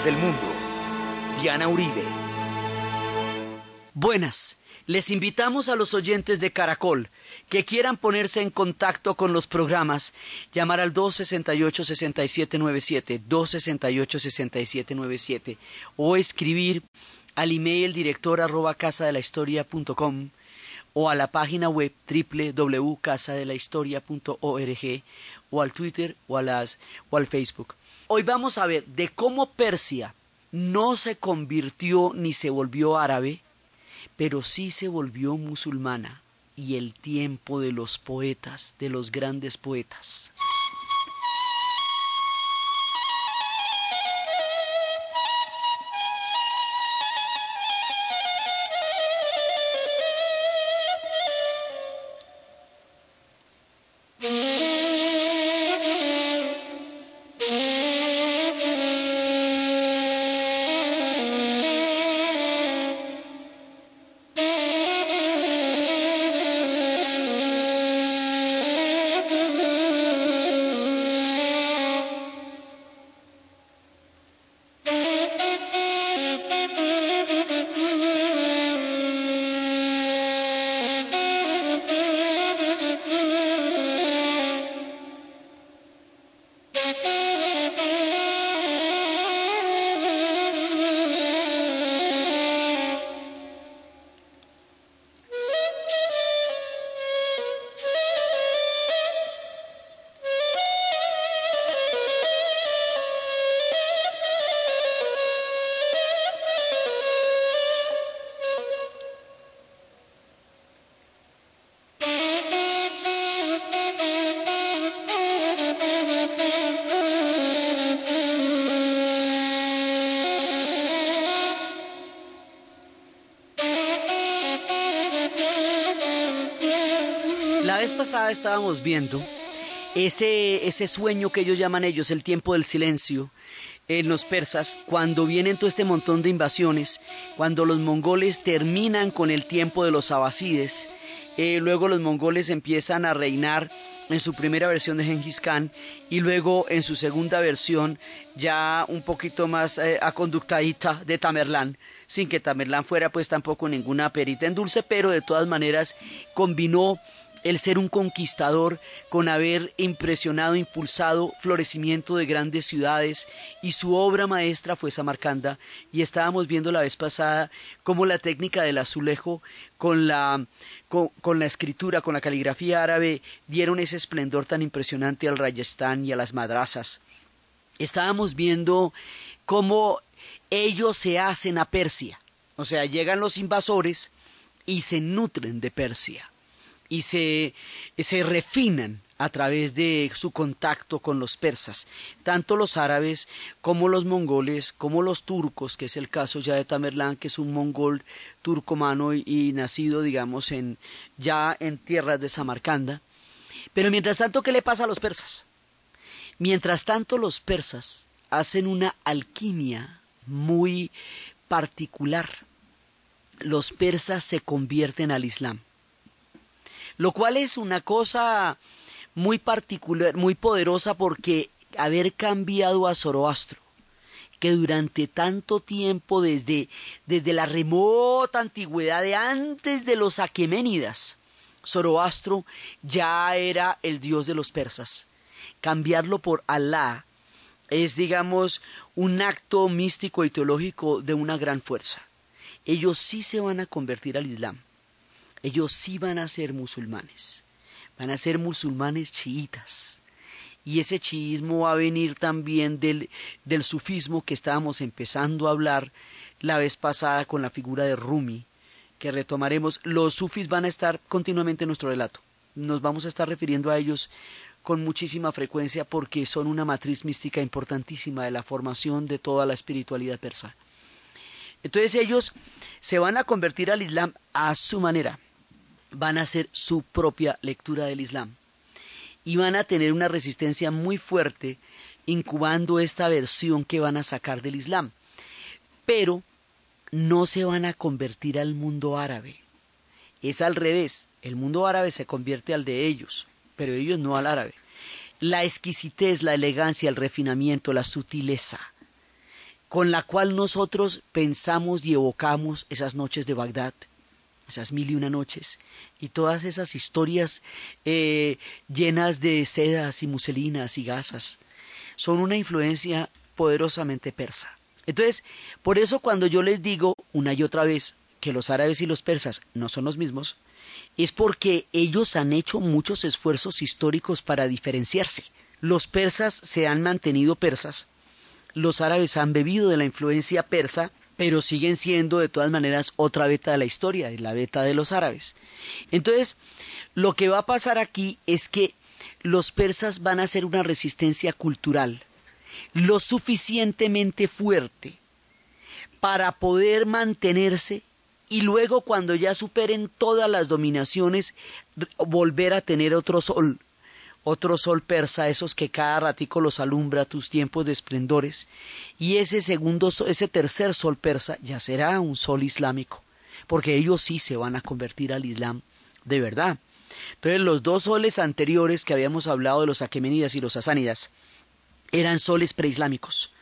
del mundo. Diana Uribe. Buenas. Les invitamos a los oyentes de Caracol que quieran ponerse en contacto con los programas, llamar al 268-6797, 268-6797 o escribir al email director arroba casa de la historia o a la página web www.casadelahistoria.org o al Twitter o, a las, o al Facebook. Hoy vamos a ver de cómo Persia no se convirtió ni se volvió árabe, pero sí se volvió musulmana y el tiempo de los poetas, de los grandes poetas. Pasada estábamos viendo ese, ese sueño que ellos llaman ellos el tiempo del silencio en los persas, cuando vienen todo este montón de invasiones, cuando los mongoles terminan con el tiempo de los abasides, eh, luego los mongoles empiezan a reinar en su primera versión de Genghis Khan y luego en su segunda versión ya un poquito más eh, aconductadita de Tamerlán, sin que Tamerlán fuera pues tampoco ninguna perita en dulce, pero de todas maneras combinó el ser un conquistador con haber impresionado, impulsado florecimiento de grandes ciudades y su obra maestra fue Samarcanda. Y estábamos viendo la vez pasada cómo la técnica del azulejo con la, con, la escritura, con la caligrafía árabe dieron ese esplendor tan impresionante al Rajasthan y a las madrasas. Estábamos viendo cómo ellos se hacen a Persia, o sea, llegan los invasores y se nutren de Persia y se, se refinan a través de su contacto con los persas, tanto los árabes como los mongoles, como los turcos, que es el caso ya de Tamerlán, que es un mongol turcomano y, nacido, digamos, en, ya en tierras de Samarcanda. Pero mientras tanto, ¿qué le pasa a los persas? Mientras tanto, los persas hacen una alquimia muy particular. Los persas se convierten al Islam lo cual es una cosa muy particular, muy poderosa porque haber cambiado a Zoroastro, que durante tanto tiempo, desde, desde la remota antigüedad de antes de los aqueménidas, Zoroastro ya era el dios de los persas. Cambiarlo por Alá es, digamos, un acto místico y teológico de una gran fuerza. Ellos sí se van a convertir al Islam ellos sí van a ser musulmanes, van a ser musulmanes chiitas. Y ese chiismo va a venir también del, del sufismo que estábamos empezando a hablar la vez pasada con la figura de Rumi, que retomaremos. Los sufis van a estar continuamente en nuestro relato. Nos vamos a estar refiriendo a ellos con muchísima frecuencia porque son una matriz mística importantísima de la formación de toda la espiritualidad persa. Entonces ellos se van a convertir al Islam a su manera van a hacer su propia lectura del Islam y van a tener una resistencia muy fuerte incubando esta versión que van a sacar del Islam. Pero no se van a convertir al mundo árabe. Es al revés. El mundo árabe se convierte al de ellos, pero ellos no al árabe. La exquisitez, la elegancia, el refinamiento, la sutileza, con la cual nosotros pensamos y evocamos esas noches de Bagdad, esas mil y una noches, y todas esas historias eh, llenas de sedas y muselinas y gasas, son una influencia poderosamente persa. Entonces, por eso cuando yo les digo una y otra vez que los árabes y los persas no son los mismos, es porque ellos han hecho muchos esfuerzos históricos para diferenciarse. Los persas se han mantenido persas, los árabes han bebido de la influencia persa, pero siguen siendo de todas maneras otra beta de la historia, es la beta de los árabes. Entonces, lo que va a pasar aquí es que los persas van a hacer una resistencia cultural lo suficientemente fuerte para poder mantenerse y luego cuando ya superen todas las dominaciones volver a tener otro sol, otro sol persa, esos que cada ratico los alumbra tus tiempos de esplendores, y ese segundo, ese tercer sol persa ya será un sol islámico, porque ellos sí se van a convertir al Islam de verdad. Entonces los dos soles anteriores que habíamos hablado de los aquemenidas y los asánidas eran soles preislámicos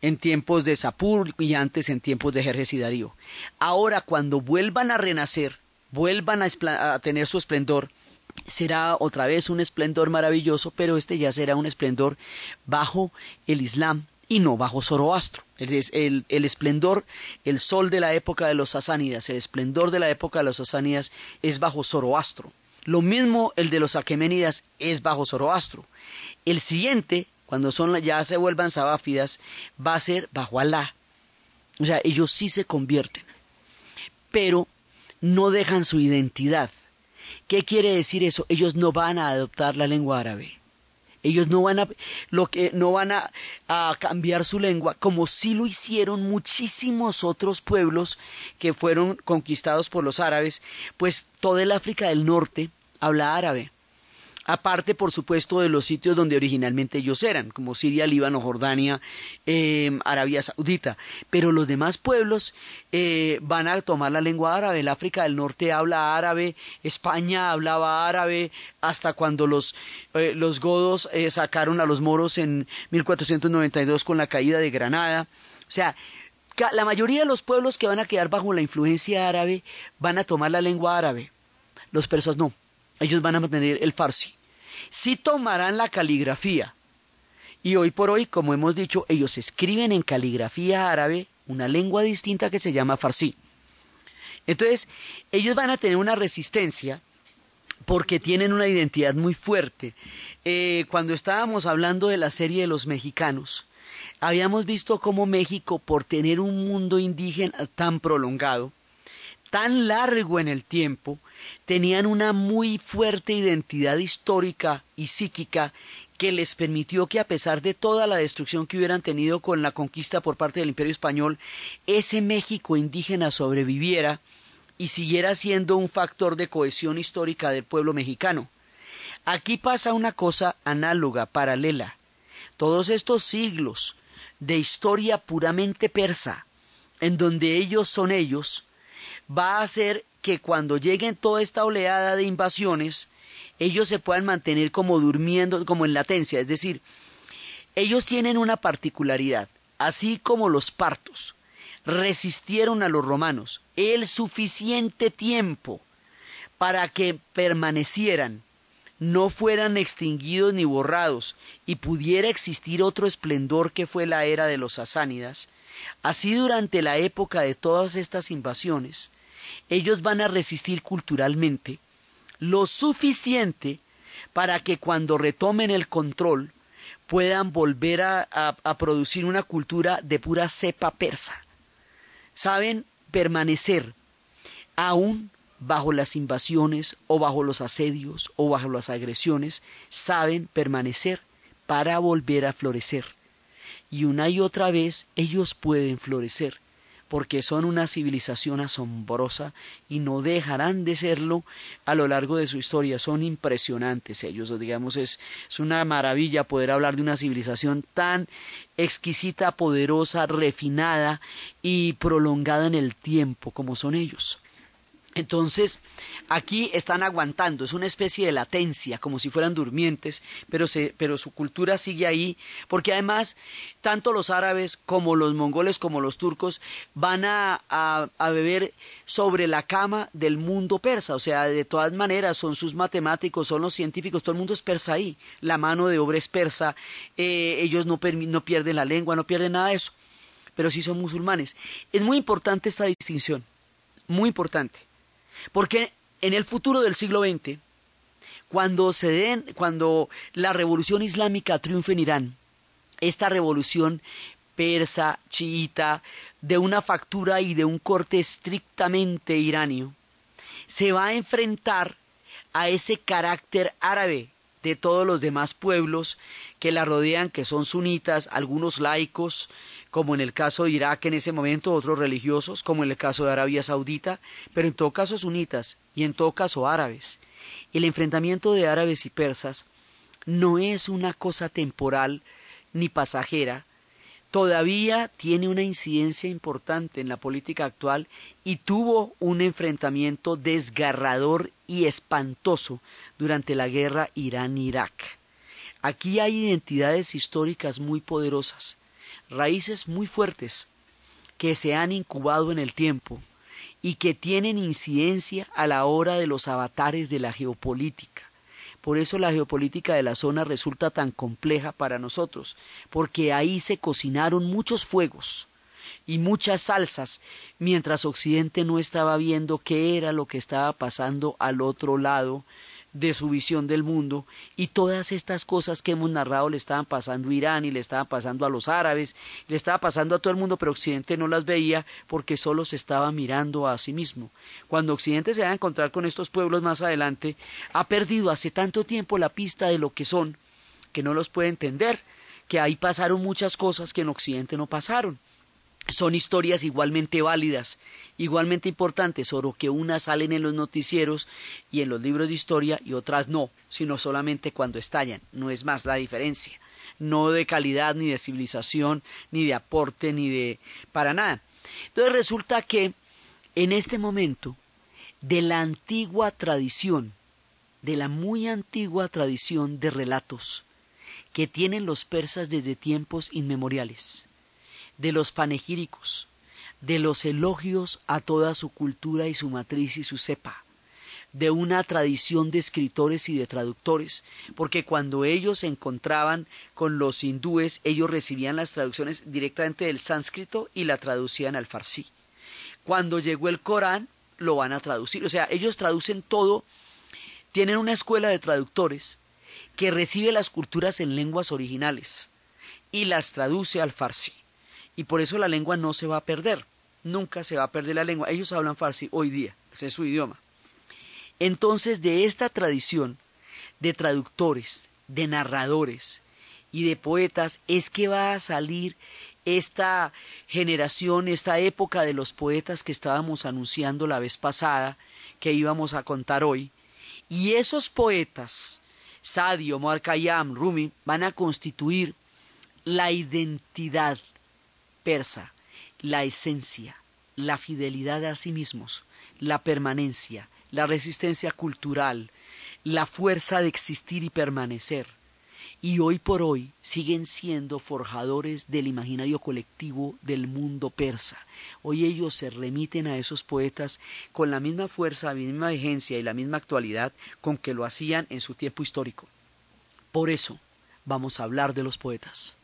en tiempos de Sapur y antes en tiempos de Jerjes y Darío. Ahora cuando vuelvan a renacer, vuelvan a tener su esplendor, será otra vez un esplendor maravilloso, pero este ya será un esplendor bajo el Islam y no bajo Zoroastro. El, esplendor, el sol de la época de los sasánidas, el esplendor de la época de los sasánidas es bajo Zoroastro. Lo mismo el de los aqueménidas es bajo Zoroastro. El siguiente, cuando son ya se vuelvan sabáfidas, va a ser bajo Alá. O sea, ellos sí se convierten, pero no dejan su identidad ¿Qué quiere decir eso? Ellos no van a adoptar la lengua árabe. Ellos no van a, lo que, no van a, a, cambiar su lengua, como sí lo hicieron muchísimos otros pueblos que fueron conquistados por los árabes, pues toda el África del Norte habla árabe aparte por supuesto de los sitios donde originalmente ellos eran, como Siria, Líbano, Jordania, eh, Arabia Saudita, pero los demás pueblos eh, van a tomar la lengua árabe, el África del Norte habla árabe, España hablaba árabe, hasta cuando los, eh, los godos sacaron a los moros en 1492 con la caída de Granada, o sea, la mayoría de los pueblos que van a quedar bajo la influencia árabe van a tomar la lengua árabe, los persas no ellos van a mantener el farsi. Sí tomarán la caligrafía. Y hoy por hoy, como hemos dicho, ellos escriben en caligrafía árabe una lengua distinta que se llama farsi. Entonces, ellos van a tener una resistencia porque tienen una identidad muy fuerte. Eh, cuando estábamos hablando de la serie de los mexicanos, habíamos visto cómo México, por tener un mundo indígena tan prolongado, tan largo en el tiempo, tenían una muy fuerte identidad histórica y psíquica que les permitió que a pesar de toda la destrucción que hubieran tenido con la conquista por parte del Imperio Español, ese México indígena sobreviviera y siguiera siendo un factor de cohesión histórica del pueblo mexicano. Aquí pasa una cosa análoga, paralela. Todos estos siglos de historia puramente persa, en donde ellos son ellos, va a ser que cuando lleguen toda esta oleada de invasiones, ellos se puedan mantener como durmiendo, como en latencia, es decir, ellos tienen una particularidad, así como los partos resistieron a los romanos el suficiente tiempo para que permanecieran, no fueran extinguidos ni borrados, y pudiera existir otro esplendor que fue la era de los sasánidas, así durante la época de todas estas invasiones, ellos van a resistir culturalmente lo suficiente para que cuando retomen el control puedan volver a, producir una cultura de pura cepa persa. Saben permanecer aún bajo las invasiones o bajo los asedios o bajo las agresiones, saben permanecer para volver a florecer. Y una y otra vez ellos pueden florecer porque son una civilización asombrosa y no dejarán de serlo a lo largo de su historia. Son impresionantes ellos, digamos, es, es una maravilla poder hablar de una civilización tan exquisita, poderosa, refinada y prolongada en el tiempo como son ellos. Entonces, aquí están aguantando, es una especie de latencia, como si fueran durmientes, pero, se, pero su cultura sigue ahí, porque además, tanto los árabes como los mongoles como los turcos van a, beber sobre la cama del mundo persa, o sea, de todas maneras son sus matemáticos, son los científicos, todo el mundo es persa ahí, la mano de obra es persa, eh, ellos no pierden la lengua, no pierden nada de eso, pero sí son musulmanes. Es muy importante esta distinción, muy importante. Porque en el futuro del siglo XX, cuando se den, cuando la revolución islámica triunfe en Irán, esta revolución persa, chiita, de una factura y de un corte estrictamente iranio, se va a enfrentar a ese carácter árabe de todos los demás pueblos que la rodean, que son sunitas, algunos laicos, como en el caso de Irak en ese momento, otros religiosos, como en el caso de Arabia Saudita, pero en todo caso sunitas y en todo caso árabes. El enfrentamiento de árabes y persas no es una cosa temporal ni pasajera, todavía tiene una incidencia importante en la política actual y tuvo un enfrentamiento desgarrador y espantoso durante la guerra Irán-Irak. Aquí hay identidades históricas muy poderosas raíces muy fuertes que se han incubado en el tiempo y que tienen incidencia a la hora de los avatares de la geopolítica. Por eso la geopolítica de la zona resulta tan compleja para nosotros, porque ahí se cocinaron muchos fuegos y muchas salsas, mientras Occidente no estaba viendo qué era lo que estaba pasando al otro lado de su visión del mundo y todas estas cosas que hemos narrado le estaban pasando a Irán y le estaban pasando a los árabes, le estaba pasando a todo el mundo, pero Occidente no las veía porque solo se estaba mirando a sí mismo. Cuando Occidente se va a encontrar con estos pueblos más adelante, ha perdido hace tanto tiempo la pista de lo que son, que no los puede entender, que ahí pasaron muchas cosas que en Occidente no pasaron son historias igualmente válidas, igualmente importantes, solo que unas salen en los noticieros y en los libros de historia y otras no, sino solamente cuando estallan, no es más la diferencia, no de calidad ni de civilización, ni de aporte, ni de... para nada. Entonces resulta que en este momento, de la antigua tradición, de la muy antigua tradición de relatos que tienen los persas desde tiempos inmemoriales, de los panegíricos, de los elogios a toda su cultura y su matriz y su cepa, de una tradición de escritores y de traductores, porque cuando ellos se encontraban con los hindúes, ellos recibían las traducciones directamente del sánscrito y la traducían al farsi. Cuando llegó el Corán, lo van a traducir, o sea, ellos traducen todo, tienen una escuela de traductores que recibe las culturas en lenguas originales y las traduce al farsi y por eso la lengua no se va a perder. Nunca se va a perder la lengua. Ellos hablan farsi hoy día, ese es su idioma. Entonces, de esta tradición de traductores, de narradores y de poetas es que va a salir esta generación, esta época de los poetas que estábamos anunciando la vez pasada, que íbamos a contar hoy. Y esos poetas, Sadio, Omar Rumi, van a constituir la identidad persa, la esencia, la fidelidad a sí mismos, la permanencia, la resistencia cultural, la fuerza de existir y permanecer. Y hoy por hoy siguen siendo forjadores del imaginario colectivo del mundo persa. Hoy ellos se remiten a esos poetas con la misma fuerza, la misma vigencia y la misma actualidad con que lo hacían en su tiempo histórico. Por eso vamos a hablar de los poetas.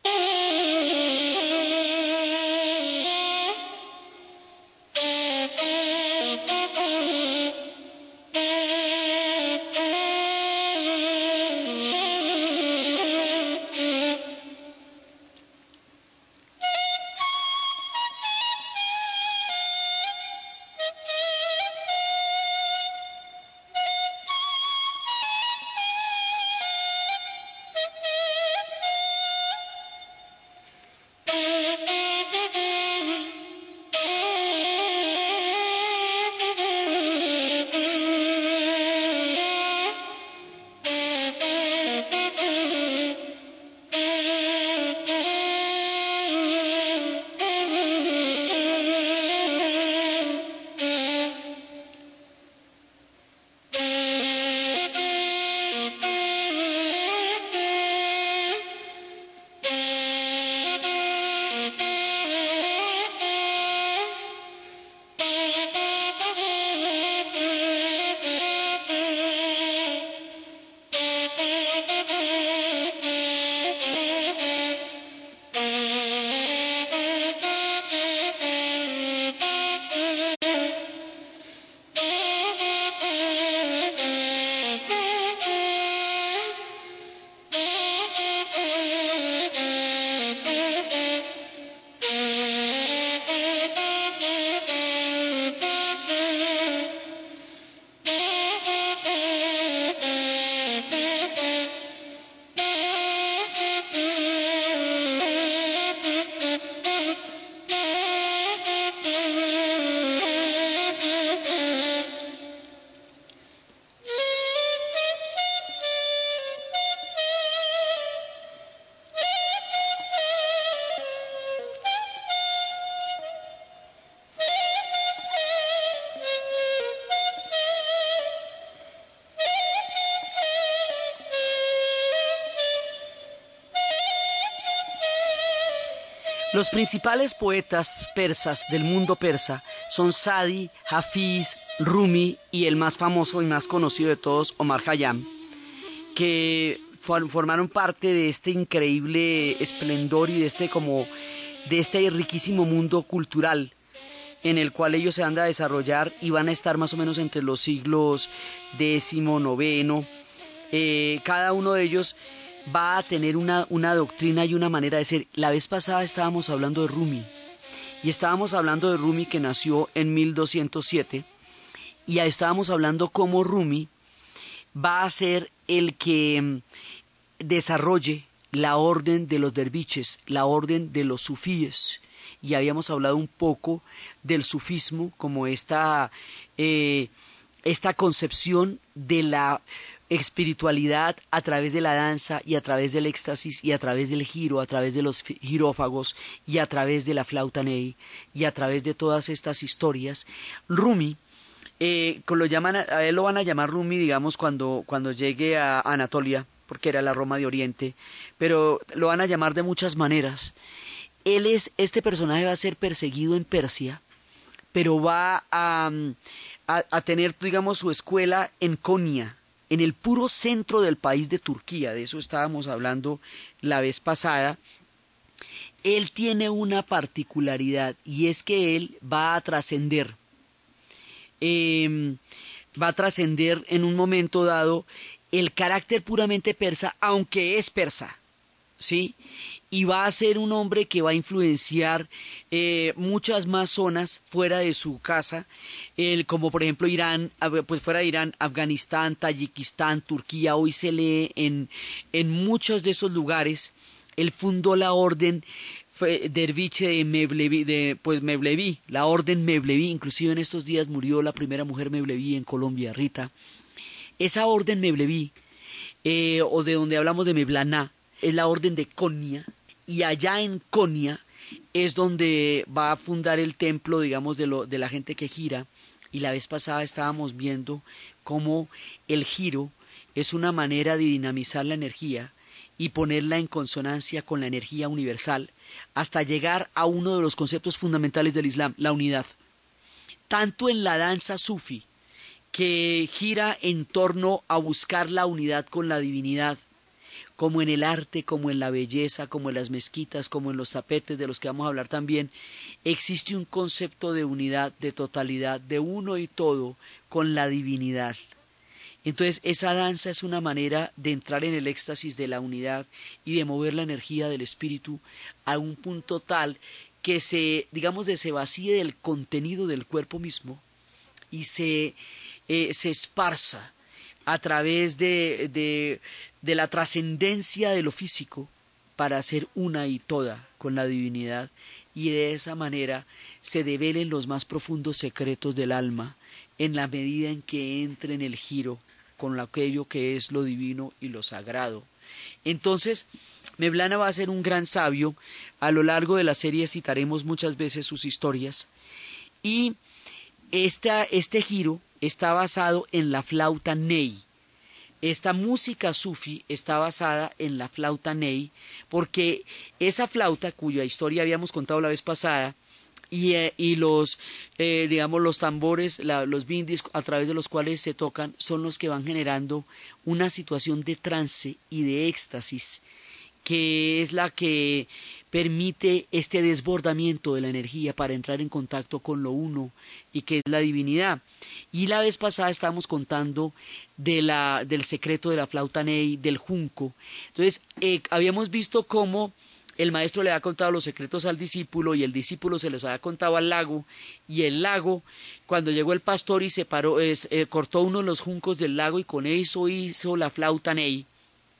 Los principales poetas persas del mundo persa son Sadi, Hafiz, Rumi y el más famoso y más conocido de todos, Omar Khayyam, que formaron parte de este increíble esplendor y de este como de este riquísimo mundo cultural en el cual ellos se van a desarrollar y van a estar más o menos entre los siglos décimo, noveno. Eh, cada uno de ellos va a tener una, una doctrina y una manera de ser. La vez pasada estábamos hablando de Rumi y estábamos hablando de Rumi que nació en 1207 y estábamos hablando cómo Rumi va a ser el que mm, desarrolle la orden de los derviches, la orden de los sufíes. Y habíamos hablado un poco del sufismo como esta, eh, esta concepción de la espiritualidad a través de la danza y a través del éxtasis y a través del giro, a través de los girófagos y a través de la flauta ney y a través de todas estas historias. Rumi, eh, lo llaman, a él lo van a llamar Rumi, digamos, cuando, cuando llegue a Anatolia, porque era la Roma de Oriente, pero lo van a llamar de muchas maneras. Él es, este personaje va a ser perseguido en Persia, pero va a, a, a tener, digamos, su escuela en Konya, en el puro centro del país de Turquía, de eso estábamos hablando la vez pasada, él tiene una particularidad y es que él va a trascender, em, va a trascender en un momento dado el carácter puramente persa, aunque es persa, ¿sí? Y va a ser un hombre que va a influenciar eh, muchas más zonas fuera de su casa, como por ejemplo Irán, pues fuera de Irán, Afganistán, Tayikistán, Turquía, hoy se lee en, en muchos de esos lugares. Él fundó la orden derviche de Mevlevi, de, pues Mevlevi, la orden Mevlevi, inclusive en estos días murió la primera mujer Mevlevi en Colombia, Rita. Esa orden Mevlevi, eh, o de donde hablamos de Mevlana, es la orden de Konya, y allá en Konya es donde va a fundar el templo, digamos, de, lo, de la gente que gira. Y la vez pasada estábamos viendo cómo el giro es una manera de dinamizar la energía y ponerla en consonancia con la energía universal hasta llegar a uno de los conceptos fundamentales del Islam, la unidad. Tanto en la danza sufi, que gira en torno a buscar la unidad con la divinidad, como en el arte, como en la belleza, como en las mezquitas, como en los tapetes de los que vamos a hablar también, existe un concepto de unidad, de totalidad, de uno y todo con la divinidad. Entonces esa danza es una manera de entrar en el éxtasis de la unidad y de mover la energía del espíritu a un punto tal que se, digamos, de se vacíe del contenido del cuerpo mismo y se, eh, se esparza a través de, de, de la trascendencia de lo físico para ser una y toda con la divinidad y de esa manera se develen los más profundos secretos del alma en la medida en que entre en el giro con aquello que es lo divino y lo sagrado. Entonces, Meblana va a ser un gran sabio, a lo largo de la serie citaremos muchas veces sus historias, y esta, este giro está basado en la flauta Ney, esta música sufi está basada en la flauta ney, porque esa flauta, cuya historia habíamos contado la vez pasada, y, eh, y los, eh, digamos, los tambores, los bindis a través de los cuales se tocan, son los que van generando una situación de trance y de éxtasis, que es la que permite este desbordamiento de la energía para entrar en contacto con lo uno y que es la divinidad. Y la vez pasada estábamos contando de la, del secreto de la flauta Ney, del junco. Entonces, eh, habíamos visto cómo el maestro le había contado los secretos al discípulo y el discípulo se los había contado al lago y el lago, cuando llegó el pastor y separó, eh, cortó uno de los juncos del lago y con eso hizo la flauta Ney.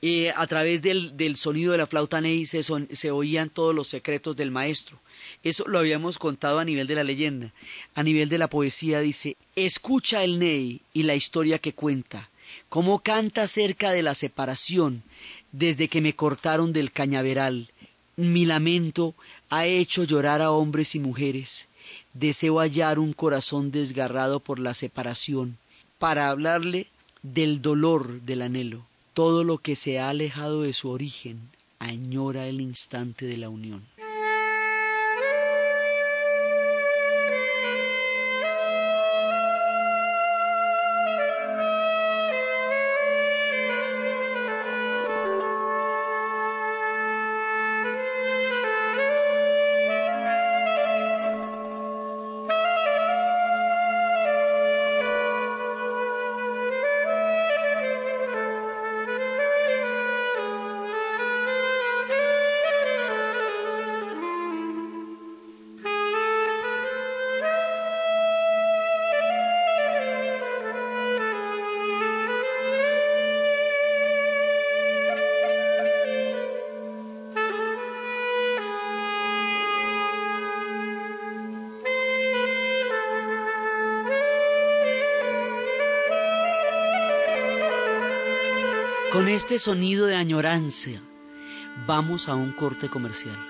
Eh, a través del, del, sonido de la flauta Ney se, se oían todos los secretos del maestro. Eso lo habíamos contado a nivel de la leyenda. A nivel de la poesía dice, escucha el Ney y la historia que cuenta cómo canta acerca de la separación desde que me cortaron del cañaveral. Mi lamento ha hecho llorar a hombres y mujeres. Deseo hallar un corazón desgarrado por la separación, para hablarle del dolor del anhelo. Todo lo que se ha alejado de su origen añora el instante de la unión. Con este sonido de añoranza, vamos a un corte comercial.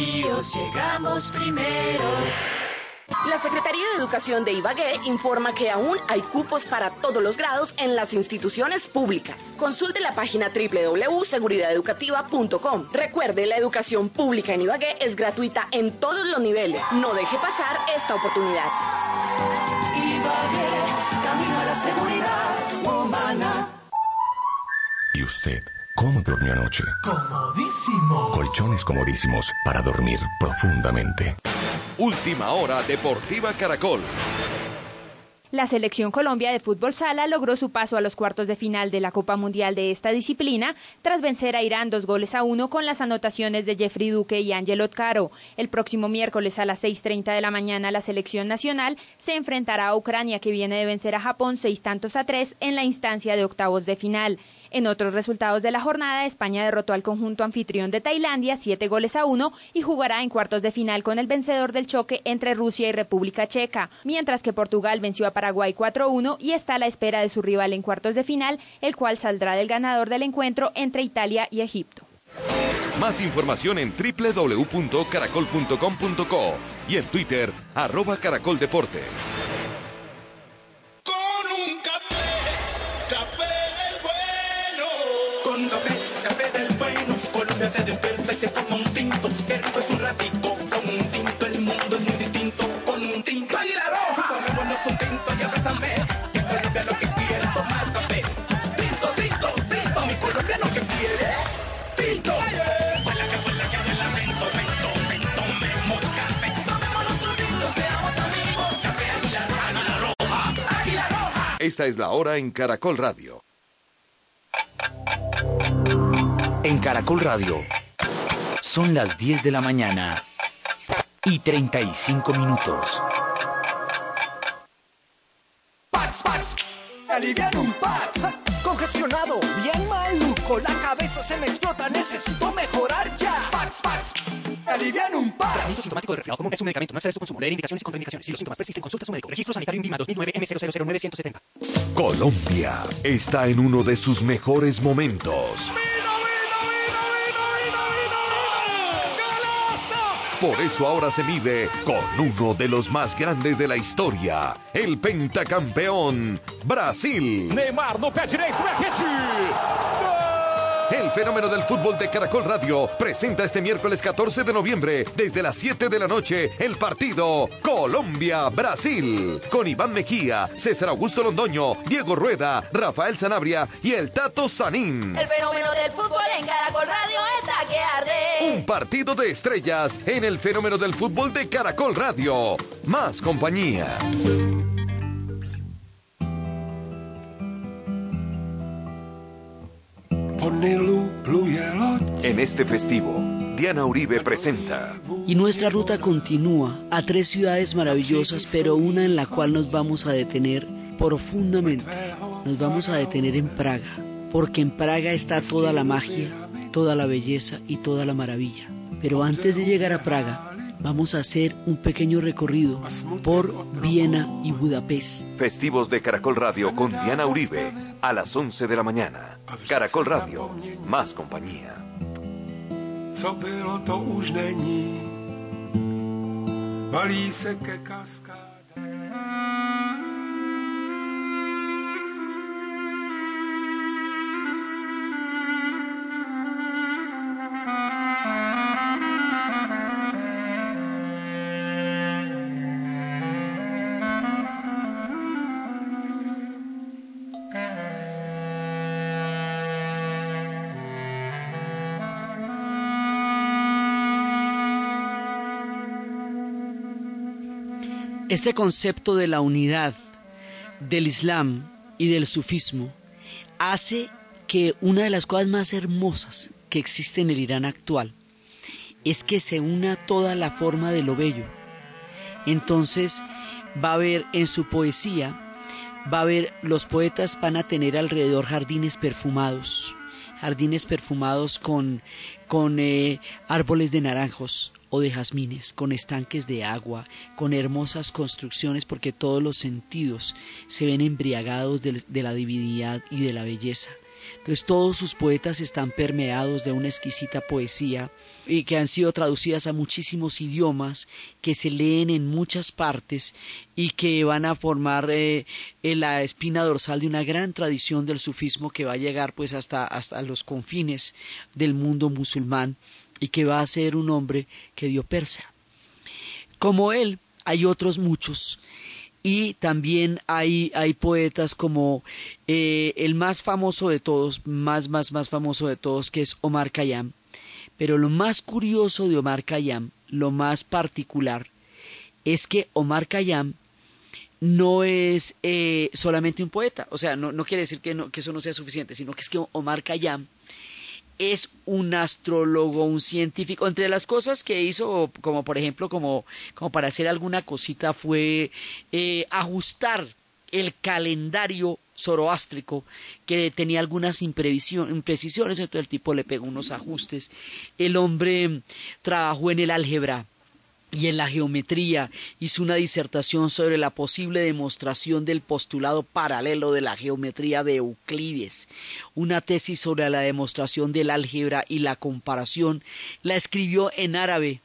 llegamos primero. La Secretaría de Educación de Ibagué informa que aún hay cupos para todos los grados en las instituciones públicas. Consulte la página www.seguridadeducativa.com. Recuerde, la educación pública en Ibagué es gratuita en todos los niveles. No deje pasar esta oportunidad. Ibagué, camino a la seguridad humana. ¿Y usted? ¿Cómo durmió anoche? Comodísimo. Colchones comodísimos para dormir profundamente. Última hora Deportiva Caracol. La selección Colombia de fútbol sala logró su paso a los cuartos de final de la Copa Mundial de esta disciplina tras vencer a Irán dos goles a uno con las anotaciones de Jeffrey Duque y Ángel Otcaro. El próximo miércoles a las 6.30 de la mañana la selección nacional se enfrentará a Ucrania que viene de vencer a Japón seis tantos a tres en la instancia de octavos de final. En otros resultados de la jornada, España derrotó al conjunto anfitrión de Tailandia siete goles a uno y jugará en cuartos de final con el vencedor del choque entre Rusia y República Checa, mientras que Portugal venció a Paraguay 4-1 y está a la espera de su rival en cuartos de final, el cual saldrá del ganador del encuentro entre Italia y Egipto. Más información en www.caracol.com.co y en Twitter, arroba caracoldeportes. Se toma un tinto. Qué rico es un ratico. Con un tinto el mundo es muy distinto. Con un tinto. ¡Águila roja! Tomémonos un tinto y abrázame. Que Colombia lo que quiere es tomar café. Tinto, tinto, tinto. Mi Colombia lo que quiere es tinto. Huele que café. Tomémonos un tinto, seamos amigos. Café, águila roja, águila roja. Águila roja. Esta es la hora en Caracol Radio. En Caracol Radio son las 10 de la mañana y 35 minutos. Pax, Pax, aliviar un Pax. Congestionado, bien maluco, la cabeza se me explota, necesito mejorar ya. Pax, Pax, aliviar un Pax. Tratamiento sintomático de resfriado común es un medicamento. No excede su consumo. Leer indicaciones y contraindicaciones. Si los síntomas persisten, consulta a su médico. Registro sanitario INVIMA 2009 M000970. Colombia está en uno de sus mejores momentos. Por eso ahora se mide con uno de los más grandes de la historia, el pentacampeón Brasil. Neymar no pé direito, é rede! El fenómeno del fútbol de Caracol Radio presenta este miércoles 14 de noviembre, desde las 7 de la noche, el partido Colombia-Brasil. Con Iván Mejía, César Augusto Londoño, Diego Rueda, Rafael Sanabria y el Tato Sanín. El fenómeno del fútbol en Caracol Radio está que arde. Un partido de estrellas en el fenómeno del fútbol de Caracol Radio. Más compañía. En este festivo, Diana Uribe presenta Y nuestra ruta continúa a tres ciudades maravillosas, pero una en la cual nos vamos a detener profundamente. Nos vamos a detener en Praga, porque en Praga está toda la magia, toda la belleza y toda la maravilla. Pero antes de llegar a Praga, vamos a hacer un pequeño recorrido por Viena y Budapest. Festivos de Caracol Radio con Diana Uribe a las 11 de la mañana. Caracol Radio, más compañía. Se. Este concepto de la unidad del Islam y del sufismo hace que una de las cosas más hermosas que existe en el Irán actual es que se una toda la forma de lo bello. Entonces va a haber en su poesía, va a haber, los poetas van a tener alrededor jardines perfumados, jardines perfumados con, con eh, árboles de naranjos, o de jazmines, con estanques de agua, con hermosas construcciones, porque todos los sentidos se ven embriagados de, la divinidad y de la belleza. Entonces todos sus poetas están permeados de una exquisita poesía y que han sido traducidas a muchísimos idiomas, que se leen en muchas partes y que van a formar eh, la espina dorsal de una gran tradición del sufismo que va a llegar pues hasta, hasta los confines del mundo musulmán y que va a ser un hombre que dio persa. Como él, hay otros muchos y también hay, hay poetas como eh, el más famoso de todos, más, más, más famoso de todos, que es Omar Khayyam. Pero lo más curioso de Omar Khayyam, lo más particular, es que Omar Khayyam no es eh, solamente un poeta, o sea, no, no quiere decir que, no, que eso no sea suficiente, sino que es que Omar Khayyam es un astrólogo, un científico. Entre las cosas que hizo, como por ejemplo, como, como para hacer alguna cosita, fue eh, ajustar el calendario zoroástrico que tenía algunas imprecisiones, entonces el tipo le pegó unos ajustes. El hombre trabajó en el álgebra, y en la geometría hizo una disertación sobre la posible demostración del postulado paralelo de la geometría de Euclides, una tesis sobre la demostración del álgebra y la comparación, la escribió en árabe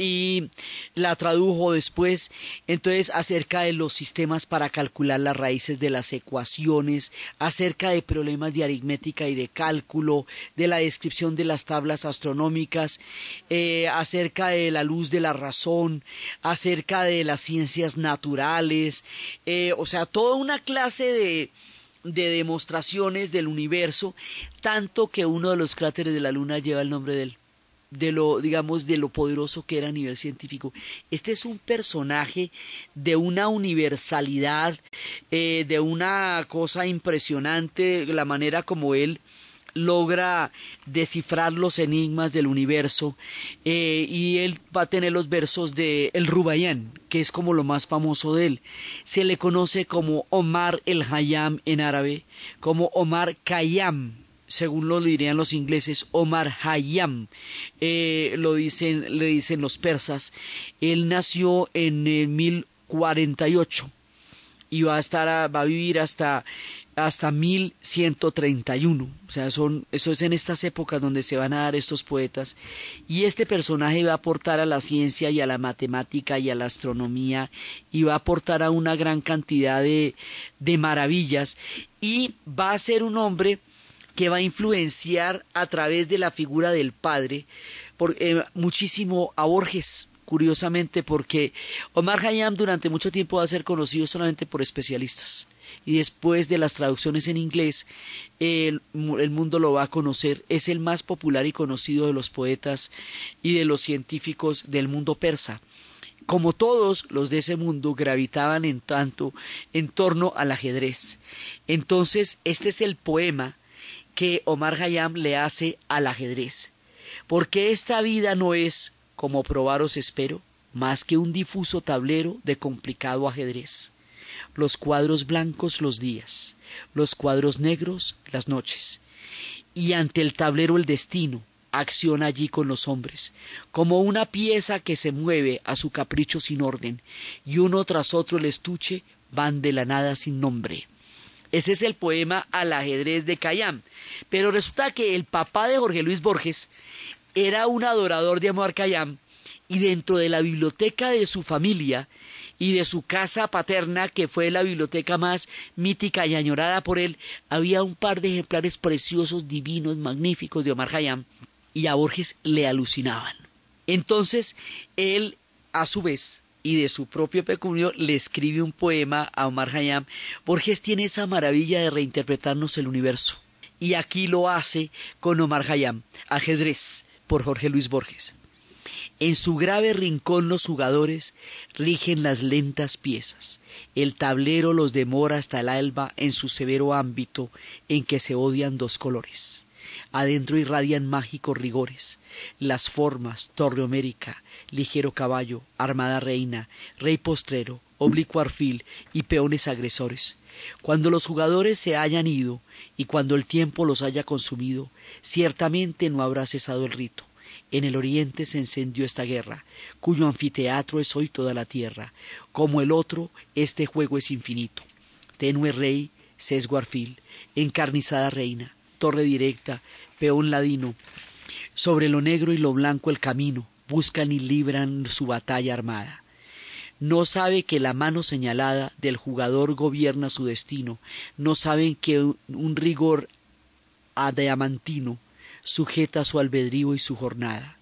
y la tradujo después, entonces acerca de los sistemas para calcular las raíces de las ecuaciones, acerca de problemas de aritmética y de cálculo, de la descripción de las tablas astronómicas, eh, acerca de la luz de la razón, acerca de las ciencias naturales, eh, o sea, toda una clase de de demostraciones del universo, tanto que uno de los cráteres de la Luna lleva el nombre de él de lo, digamos, de lo poderoso que era a nivel científico. Este es un personaje de una universalidad, eh, de una cosa impresionante, la manera como él logra descifrar los enigmas del universo eh, y él va a tener los versos de El Rubayán, que es como lo más famoso de él. Se le conoce como Omar el Hayam en árabe, como Omar Khayyam según lo dirían los ingleses, Omar Hayam, eh, lo dicen, le dicen los persas. Él nació en el 1048 y va a estar, va a vivir hasta hasta 1131. O sea, son, eso es en estas épocas donde se van a dar estos poetas. Y este personaje va a aportar a la ciencia y a la matemática y a la astronomía y va a aportar a una gran cantidad de, de maravillas. Y va a ser un hombre que va a influenciar a través de la figura del padre por, eh, muchísimo a Borges, curiosamente, porque Omar Hayam durante mucho tiempo va a ser conocido solamente por especialistas. Y después de las traducciones en inglés, el, el, mundo lo va a conocer. Es el más popular y conocido de los poetas y de los científicos del mundo persa. Como todos los de ese mundo gravitaban en tanto en torno al ajedrez. Entonces, este es el poema que Omar Hayam le hace al ajedrez. Porque esta vida no es, como probaros espero, más que un difuso tablero de complicado ajedrez. Los cuadros blancos los días, los cuadros negros las noches. Y ante el tablero el destino, acciona allí con los hombres, como una pieza que se mueve a su capricho sin orden, y uno tras otro el estuche van de la nada sin nombre. Ese es el poema Al ajedrez de Cayam. Pero resulta que el papá de Jorge Luis Borges era un adorador de Amor Cayam y dentro de la biblioteca de su familia y de su casa paterna, que fue la biblioteca más mítica y añorada por él, había un par de ejemplares preciosos, divinos, magníficos de Omar Khayyam, y a Borges le alucinaban. Entonces, él, a su vez, y de su propio pecunio, le escribe un poema a Omar Khayyam. Borges tiene esa maravilla de reinterpretarnos el universo. Y aquí lo hace con Omar Khayyam, ajedrez, por Jorge Luis Borges. En su grave rincón los jugadores rigen las lentas piezas. El tablero los demora hasta el alba en su severo ámbito en que se odian dos colores. Adentro irradian mágicos rigores. Las formas, torre homérica, ligero caballo, armada reina, rey postrero, oblicuo arfil y peones agresores. Cuando los jugadores se hayan ido y cuando el tiempo los haya consumido, ciertamente no habrá cesado el rito en el oriente se encendió esta guerra, cuyo anfiteatro es hoy toda la tierra. Como el otro, este juego es infinito. Tenue rey, sesgo arfil, encarnizada reina, torre directa, peón ladino. Sobre lo negro y lo blanco el camino, buscan y libran su batalla armada. No sabe que la mano señalada del jugador gobierna su destino, no saben que un rigor adamantino sujeta su albedrío y su jornada.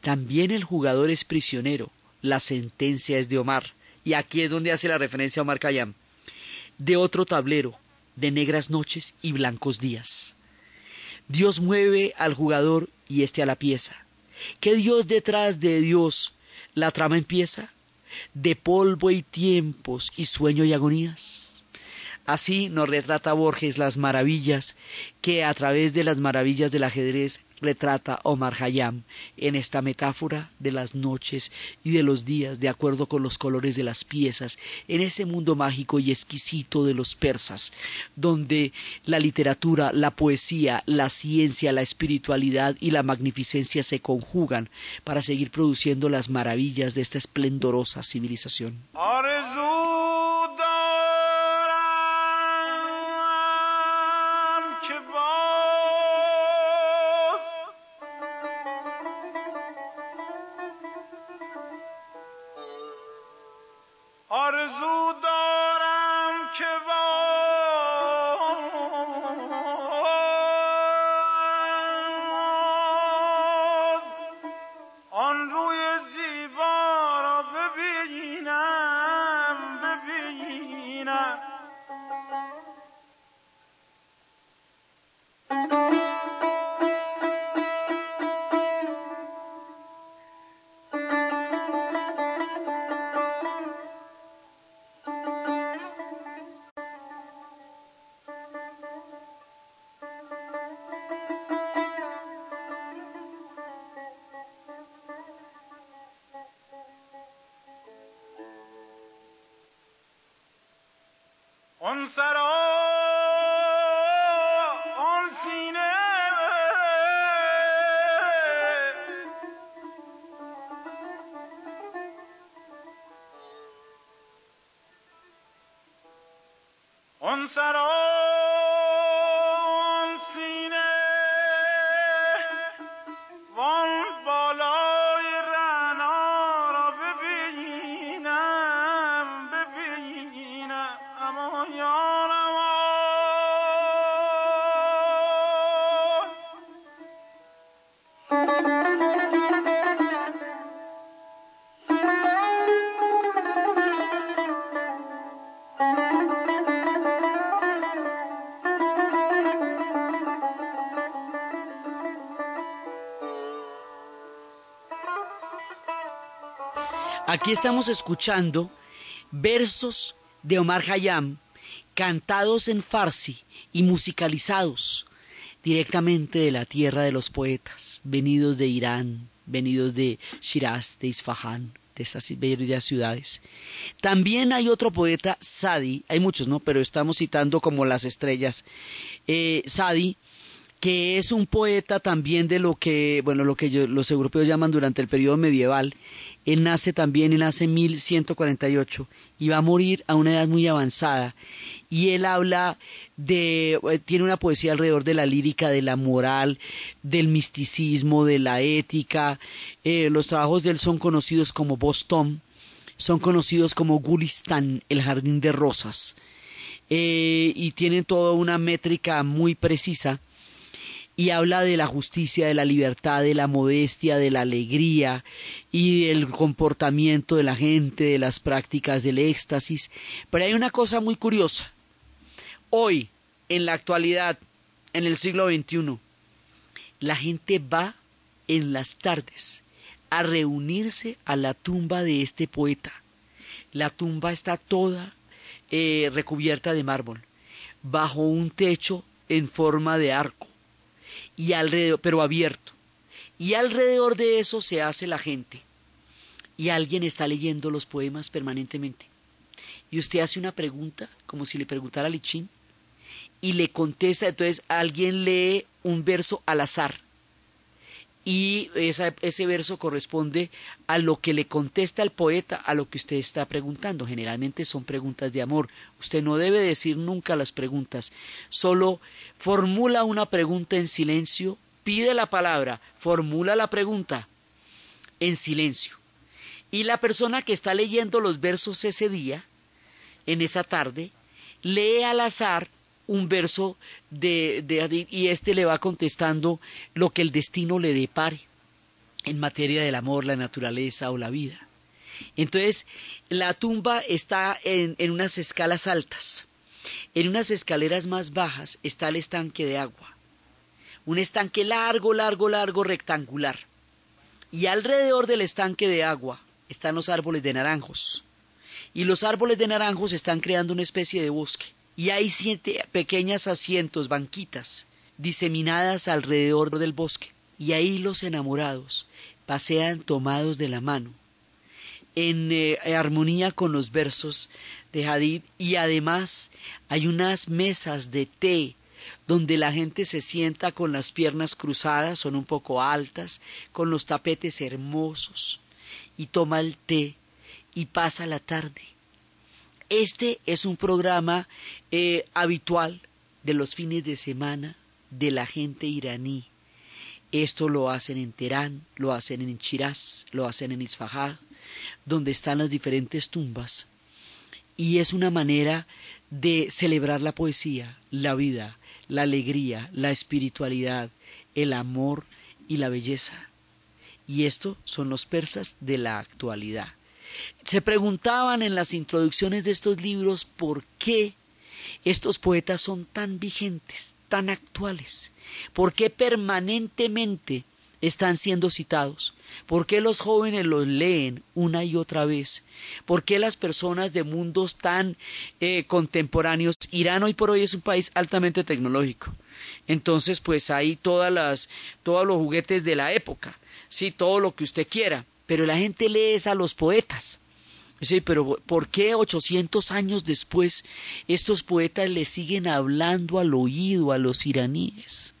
También el jugador es prisionero, la sentencia es de Omar, y aquí es donde hace la referencia a Omar Khayyam, de otro tablero, de negras noches y blancos días. Dios mueve al jugador y éste a la pieza. ¿Qué Dios detrás de Dios la trama empieza? De polvo y tiempos y sueño y agonías. Así nos retrata Borges las maravillas que a través de las maravillas del ajedrez retrata Omar Hayam en esta metáfora de las noches y de los días de acuerdo con los colores de las piezas, en ese mundo mágico y exquisito de los persas, donde la literatura, la poesía, la ciencia, la espiritualidad y la magnificencia se conjugan para seguir produciendo las maravillas de esta esplendorosa civilización. Aquí estamos escuchando versos de Omar Hayam cantados en farsi y musicalizados directamente de la tierra de los poetas, venidos de Irán, venidos de Shiraz, de Isfahan, de esas bellas ciudades. También hay otro poeta, Sadi, hay muchos, ¿no? Pero estamos citando como las estrellas. Eh, Sadi que es un poeta también de lo que, bueno, lo que los europeos llaman durante el periodo medieval. Él nace también, él nace en 1148 y va a morir a una edad muy avanzada. Y él habla de, eh, tiene una poesía alrededor de la lírica, de la moral, del misticismo, de la ética. Eh, los trabajos de él son conocidos como Boston, son conocidos como Gulistan, el jardín de rosas. Eh, y tienen toda una métrica muy precisa y habla de la justicia, de la libertad, de la modestia, de la alegría y del comportamiento de la gente, de las prácticas del éxtasis. Pero hay una cosa muy curiosa. Hoy, en la actualidad, en el siglo XXI, la gente va en las tardes a reunirse a la tumba de este poeta. La tumba está toda eh, recubierta de mármol, bajo un techo en forma de arco y alrededor, pero abierto. Y alrededor de eso se hace la gente. Y alguien está leyendo los poemas permanentemente. Y usted hace una pregunta, como si le preguntara a Lichín, y le contesta, entonces alguien lee un verso al azar y ese verso corresponde a lo que le contesta el poeta a lo que usted está preguntando. Generalmente son preguntas de amor. Usted no debe decir nunca las preguntas, solo formula una pregunta en silencio, pide la palabra, formula la pregunta en silencio. Y la persona que está leyendo los versos ese día, en esa tarde, lee al azar un verso de, de y este le va contestando lo que el destino le depare en materia del amor, la naturaleza o la vida. Entonces, la tumba está en, en unas escalas altas. En unas escaleras más bajas está el estanque de agua. Un estanque largo, largo, largo, rectangular. Y alrededor del estanque de agua están los árboles de naranjos. Y los árboles de naranjos están creando una especie de bosque y hay siete pequeñas asientos, banquitas, diseminadas alrededor del bosque, y ahí los enamorados pasean tomados de la mano, en eh, armonía con los versos de Hadid, y además hay unas mesas de té donde la gente se sienta con las piernas cruzadas, son un poco altas, con los tapetes hermosos, y toma el té y pasa la tarde este es un programa eh, habitual de los fines de semana de la gente iraní. Esto lo hacen en Teherán, lo hacen en Shiraz, lo hacen en Isfahan, donde están las diferentes tumbas. Y es una manera de celebrar la poesía, la vida, la alegría, la espiritualidad, el amor y la belleza. Y esto son los persas de la actualidad. Se preguntaban en las introducciones de estos libros por qué estos poetas son tan vigentes, tan actuales, por qué permanentemente están siendo citados, por qué los jóvenes los leen una y otra vez, por qué las personas de mundos tan eh, contemporáneos, Irán hoy por hoy es un país altamente tecnológico, entonces pues hay todas las, todos los juguetes de la época, sí, todo lo que usted quiera, pero la gente lee a los poetas. Sí, pero ¿por qué 800 años después estos poetas le siguen hablando al oído a los iraníes?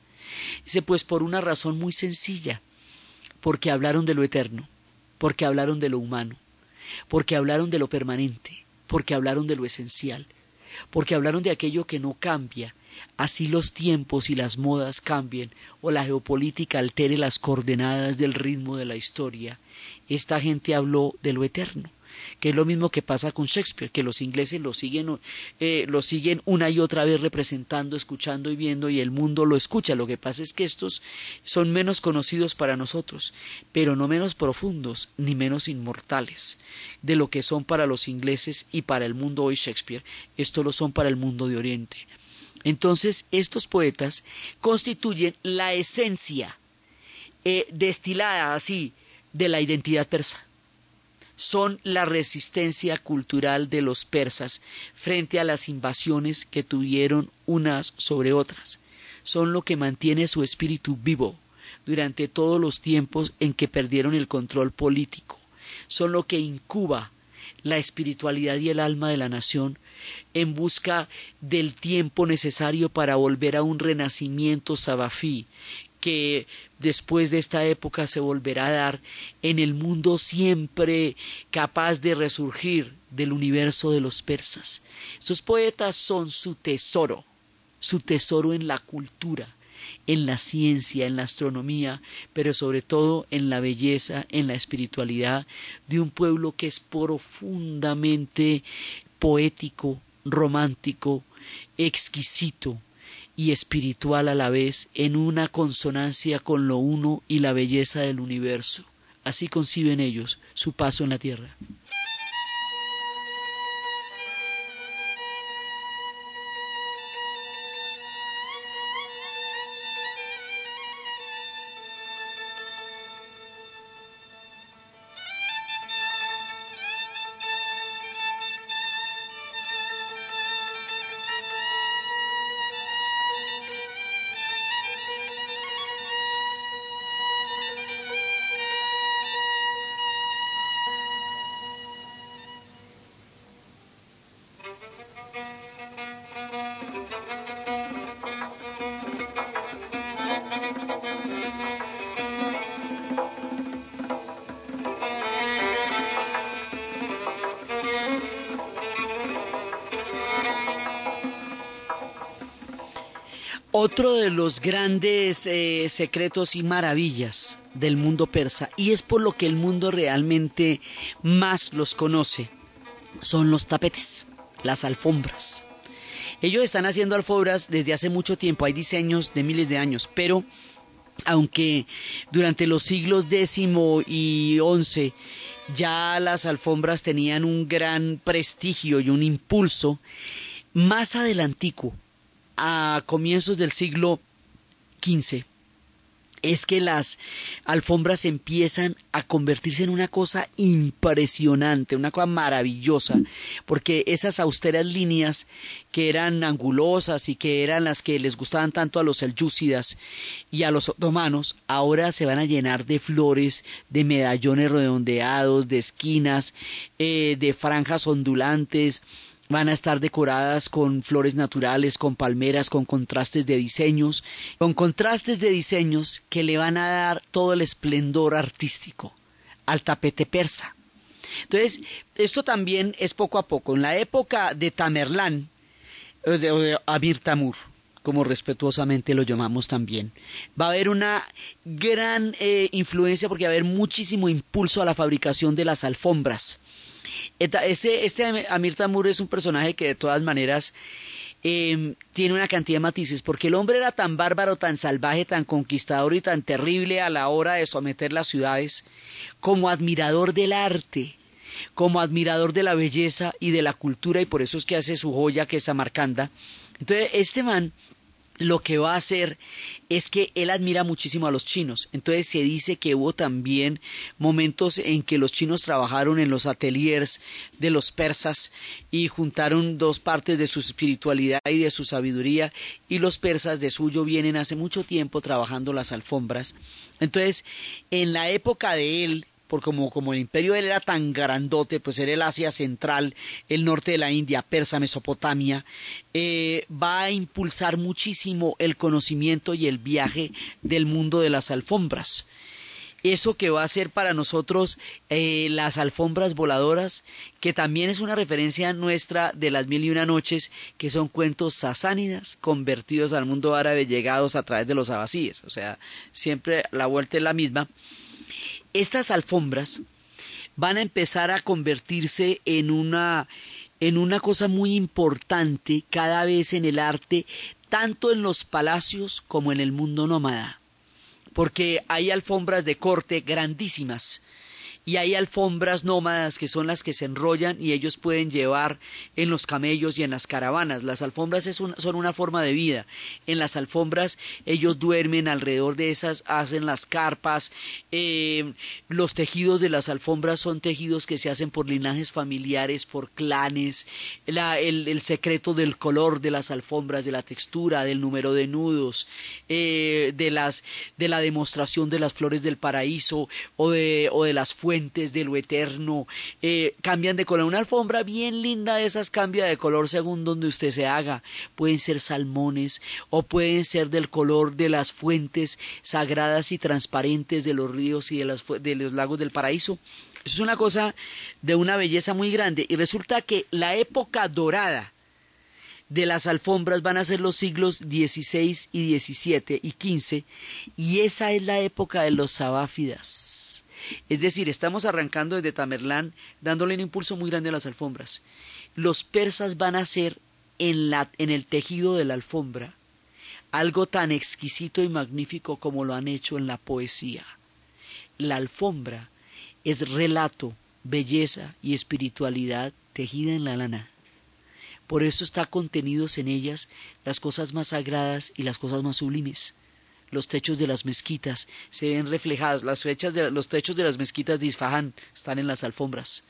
Dice, pues por una razón muy sencilla, porque hablaron de lo eterno, porque hablaron de lo humano, porque hablaron de lo permanente, porque hablaron de lo esencial, porque hablaron de aquello que no cambia, así los tiempos y las modas cambien o la geopolítica altere las coordenadas del ritmo de la historia. Esta gente habló de lo eterno que es lo mismo que pasa con Shakespeare, que los ingleses lo siguen, eh, lo siguen una y otra vez representando, escuchando y viendo, y el mundo lo escucha. Lo que pasa es que estos son menos conocidos para nosotros, pero no menos profundos ni menos inmortales de lo que son para los ingleses y para el mundo hoy Shakespeare. Esto lo son para el mundo de Oriente. Entonces, estos poetas constituyen la esencia eh, destilada así de la identidad persa son la resistencia cultural de los persas frente a las invasiones que tuvieron unas sobre otras. Son lo que mantiene su espíritu vivo durante todos los tiempos en que perdieron el control político. Son lo que incuba la espiritualidad y el alma de la nación en busca del tiempo necesario para volver a un renacimiento sabafí que después de esta época se volverá a dar en el mundo siempre capaz de resurgir del universo de los persas. Sus poetas son su tesoro, su tesoro en la cultura, en la ciencia, en la astronomía, pero sobre todo en la belleza, en la espiritualidad de un pueblo que es profundamente poético, romántico, exquisito, y espiritual a la vez en una consonancia con lo uno y la belleza del universo. Así conciben ellos su paso en la tierra. Otro de los grandes eh, secretos y maravillas del mundo persa, y es por lo que el mundo realmente más los conoce, son los tapetes, las alfombras. Ellos están haciendo alfombras desde hace mucho tiempo, hay diseños de miles de años, pero aunque durante los siglos X y XI ya las alfombras tenían un gran prestigio y un impulso, más adelantico, a comienzos del siglo XV es que las alfombras empiezan a convertirse en una cosa impresionante, una cosa maravillosa, porque esas austeras líneas que eran angulosas y que eran las que les gustaban tanto a los selyúcidas y a los otomanos, ahora se van a llenar de flores, de medallones redondeados, de esquinas, eh, de franjas ondulantes, van a estar decoradas con flores naturales, con palmeras, con contrastes de diseños, con contrastes de diseños que le van a dar todo el esplendor artístico al tapete persa. Entonces, esto también es poco a poco. En la época de Tamerlán, o de, Amir Tamur, como respetuosamente lo llamamos también, va a haber una gran eh, influencia porque va a haber muchísimo impulso a la fabricación de las alfombras este, este Amir Tamur es un personaje que de todas maneras em, tiene una cantidad de matices, porque el hombre era tan bárbaro, tan salvaje, tan conquistador y tan terrible a la hora de someter las ciudades, como admirador del arte, como admirador de la belleza y de la cultura, y por eso es que hace su joya que es Samarcanda. Entonces, este man lo que va a hacer es que él admira muchísimo a los chinos. Entonces se dice que hubo también momentos en que los chinos trabajaron en los ateliers de los persas y juntaron dos partes de su espiritualidad y de su sabiduría y los persas de suyo vienen hace mucho tiempo trabajando las alfombras. Entonces, en la época de él, porque como, como el imperio de él era tan grandote, pues era el Asia Central, el norte de la India, Persa, Mesopotamia, eh, va a impulsar muchísimo el conocimiento y el viaje del mundo de las alfombras eso que va a ser para nosotros eh, las alfombras voladoras, que también es una referencia nuestra de las mil y una noches, que son cuentos sasánidas convertidos al mundo árabe, llegados a través de los abasíes. O sea, siempre la vuelta es la misma estas alfombras van a empezar a convertirse en una en una cosa muy importante cada vez en el arte, tanto en los palacios como en el mundo nómada, porque hay alfombras de corte grandísimas, y hay alfombras nómadas que son las que se enrollan y ellos pueden llevar en los camellos y en las caravanas. Las alfombras son una forma de vida. En las alfombras ellos duermen alrededor de esas, hacen las carpas. Eh, los tejidos de las alfombras son tejidos que se hacen por linajes familiares, por clanes. el, secreto del color de las alfombras, de la textura, del número de nudos, eh, de, las, de la demostración de las flores del paraíso o de, o de las fuerzas fuentes de lo eterno, eh, cambian de color. Una alfombra bien linda de esas cambia de color según donde usted se haga. Pueden ser salmones o pueden ser del color de las fuentes sagradas y transparentes de los ríos y de, las, de los lagos del paraíso. Eso es una cosa de una belleza muy grande. Y resulta que la época dorada de las alfombras van a ser los siglos XVI y XVII y XV, y esa es la época de los sabáfidas. Es decir, estamos arrancando desde Tamerlán, dándole un impulso muy grande a las alfombras. Los persas van a hacer en, la, en el tejido de la alfombra algo tan exquisito y magnífico como lo han hecho en la poesía. La alfombra es relato, belleza y espiritualidad tejida en la lana. Por eso está contenidos en ellas las cosas más sagradas y las cosas más sublimes. Los techos de las mezquitas se ven reflejados, las fechas de, los techos de las mezquitas de Isfahan están en las alfombras.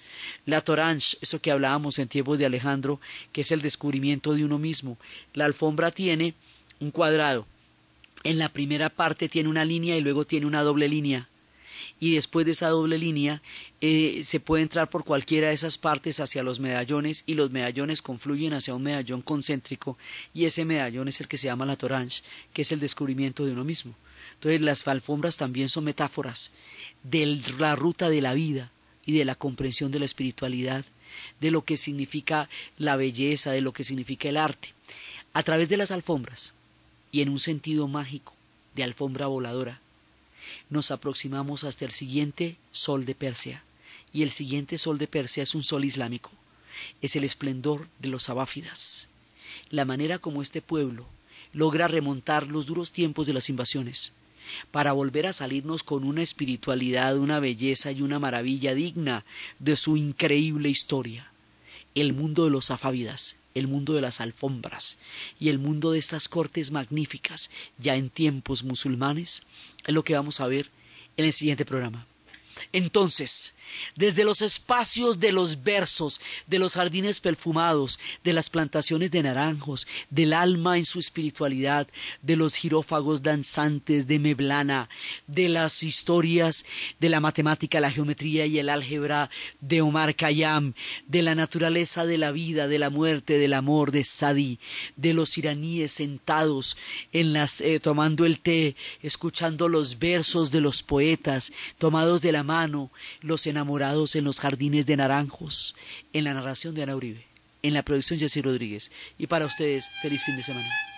La Torange, eso que hablábamos en tiempos de Alejandro, que es el descubrimiento de uno mismo. La alfombra tiene un cuadrado. En la primera parte tiene una línea y luego tiene una doble línea y después de esa doble línea eh, se puede entrar por cualquiera de esas partes hacia los medallones y los medallones confluyen hacia un medallón concéntrico y ese medallón es el que se llama la torange, que es el descubrimiento de uno mismo. Entonces las alfombras también son metáforas de la ruta de la vida y de la comprensión de la espiritualidad, de lo que significa la belleza, de lo que significa el arte. A través de las alfombras y en un sentido mágico de alfombra voladora, nos aproximamos hasta el siguiente sol de Persia. Y el siguiente sol de Persia es un sol islámico. Es el esplendor de los abáfidas. La manera como este pueblo logra remontar los duros tiempos de las invasiones para volver a salirnos con una espiritualidad, una belleza y una maravilla digna de su increíble historia. El mundo de los afávidas, el mundo de las alfombras y el mundo de estas cortes magníficas ya en tiempos musulmanes es lo que vamos a ver en el siguiente programa. Entonces, desde los espacios de los versos, de los jardines perfumados, de las plantaciones de naranjos, del alma en su espiritualidad, de los girófagos danzantes de Meblana, de las historias de la matemática, la geometría y el álgebra de Omar Khayyam, de la naturaleza de la vida, de la muerte, del amor de Sadi, de los iraníes sentados en las, eh, tomando el té, escuchando los versos de los poetas, tomados de la mano, los enamorados en los jardines de naranjos, en la narración de Ana Uribe, en la producción Jessy Rodríguez. Y para ustedes, feliz fin de semana.